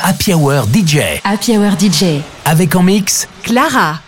Happy Hour DJ. Happy Hour DJ. Avec en mix Clara.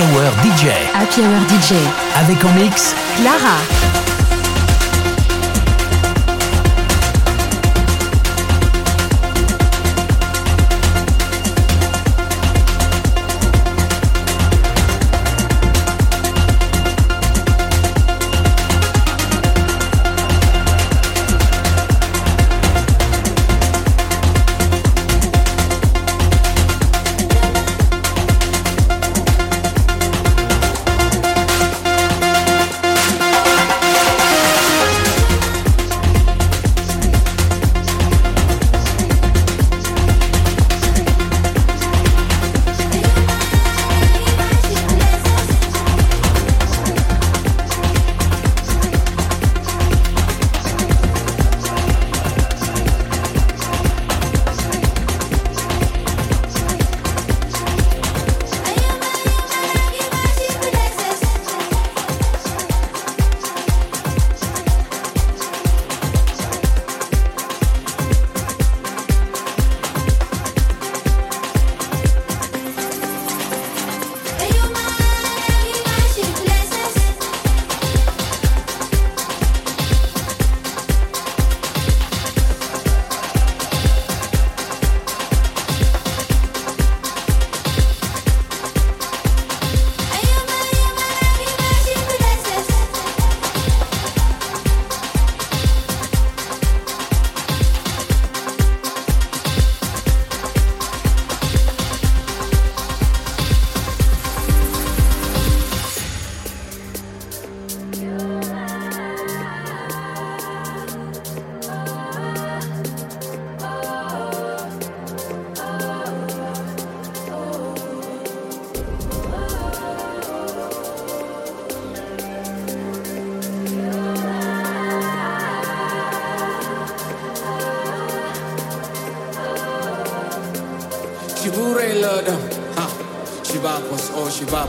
Happy DJ. Avec en mix Clara.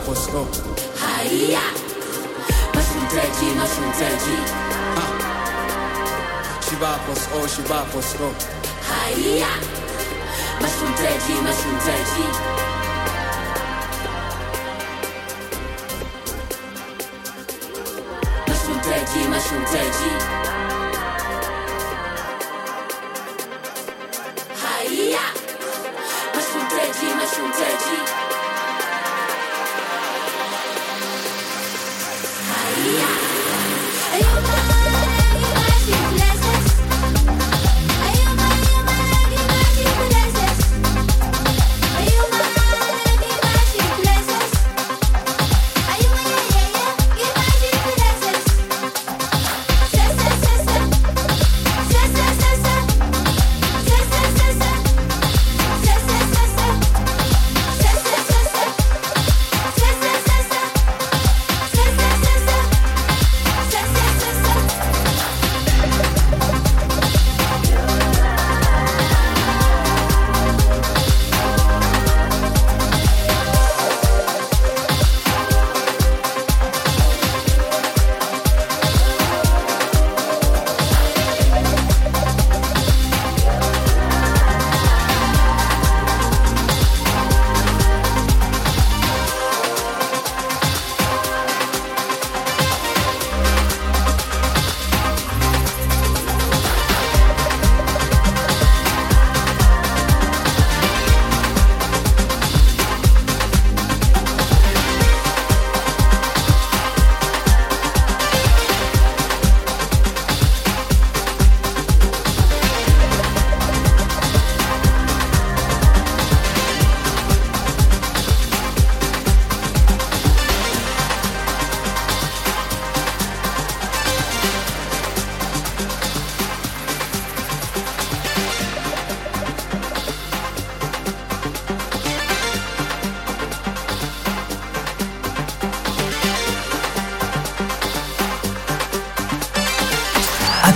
Posko. Haya. Mashunteji, mashunteji. Ha. Shiba Posko, Shiba Posko. Haya. Mashunteji, mashunteji. Mashunteji, mashunteji. Haya. Mashunteji, mashunteji. Yeah. Are you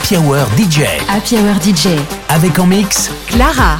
Happy Hour DJ. Happy Hour DJ. Avec en mix Clara.